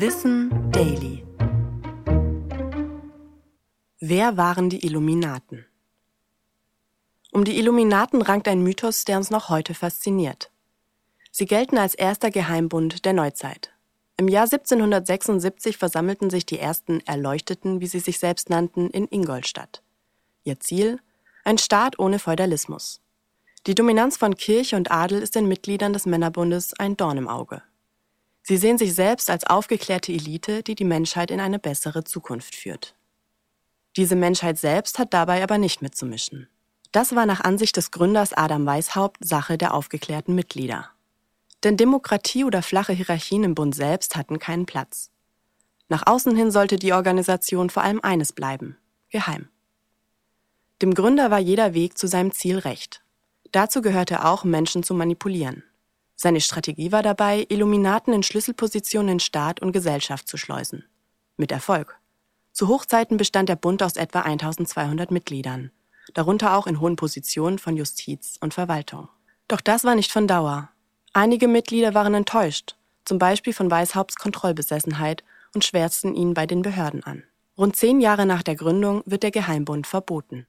Wissen Daily. Wer waren die Illuminaten? Um die Illuminaten rankt ein Mythos, der uns noch heute fasziniert. Sie gelten als erster Geheimbund der Neuzeit. Im Jahr 1776 versammelten sich die ersten Erleuchteten, wie sie sich selbst nannten, in Ingolstadt. Ihr Ziel? Ein Staat ohne Feudalismus. Die Dominanz von Kirche und Adel ist den Mitgliedern des Männerbundes ein Dorn im Auge. Sie sehen sich selbst als aufgeklärte Elite, die die Menschheit in eine bessere Zukunft führt. Diese Menschheit selbst hat dabei aber nicht mitzumischen. Das war nach Ansicht des Gründers Adam Weishaupt Sache der aufgeklärten Mitglieder. Denn Demokratie oder flache Hierarchien im Bund selbst hatten keinen Platz. Nach außen hin sollte die Organisation vor allem eines bleiben, geheim. Dem Gründer war jeder Weg zu seinem Ziel recht. Dazu gehörte auch, Menschen zu manipulieren. Seine Strategie war dabei, Illuminaten in Schlüsselpositionen in Staat und Gesellschaft zu schleusen. Mit Erfolg. Zu Hochzeiten bestand der Bund aus etwa 1200 Mitgliedern, darunter auch in hohen Positionen von Justiz und Verwaltung. Doch das war nicht von Dauer. Einige Mitglieder waren enttäuscht, zum Beispiel von Weishaupts Kontrollbesessenheit und schwärzten ihn bei den Behörden an. Rund zehn Jahre nach der Gründung wird der Geheimbund verboten.